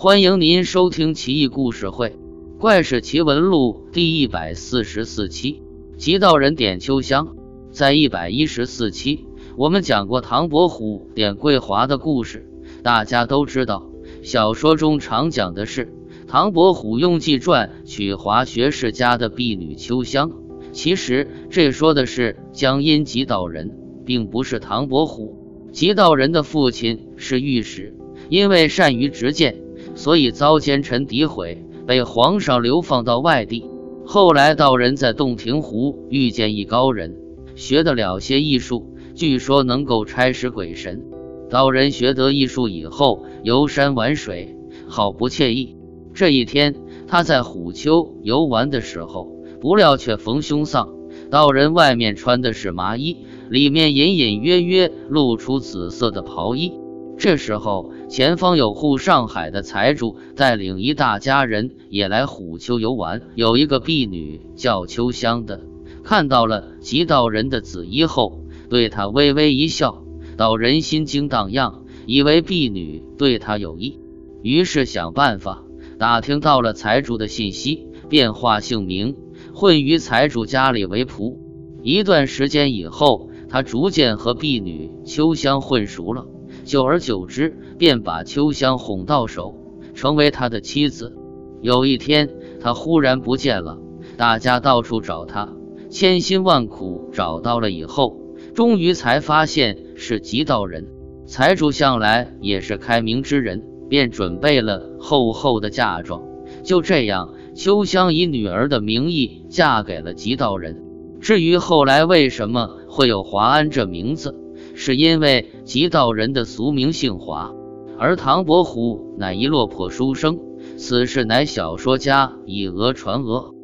欢迎您收听《奇异故事会·怪事奇闻录》第一百四十四期《极道人点秋香》。在一百一十四期，我们讲过唐伯虎点桂华的故事，大家都知道，小说中常讲的是唐伯虎用计传娶华学士家的婢女秋香。其实这说的是江阴极道人，并不是唐伯虎。极道人的父亲是御史，因为善于执剑。所以遭奸臣诋毁，被皇上流放到外地。后来道人在洞庭湖遇见一高人，学得了些艺术，据说能够差使鬼神。道人学得艺术以后，游山玩水，好不惬意。这一天，他在虎丘游玩的时候，不料却逢凶丧。道人外面穿的是麻衣，里面隐隐约约露出紫色的袍衣。这时候，前方有户上海的财主带领一大家人也来虎丘游玩。有一个婢女叫秋香的，看到了极道人的紫衣后，对他微微一笑。道人心惊荡漾，以为婢女对他有意，于是想办法打听到了财主的信息，变化姓名，混于财主家里为仆。一段时间以后，他逐渐和婢女秋香混熟了。久而久之，便把秋香哄到手，成为他的妻子。有一天，他忽然不见了，大家到处找他，千辛万苦找到了以后，终于才发现是极道人。财主向来也是开明之人，便准备了厚厚的嫁妆。就这样，秋香以女儿的名义嫁给了极道人。至于后来为什么会有华安这名字？是因为极道人的俗名姓华，而唐伯虎乃一落魄书生，此事乃小说家以讹传讹。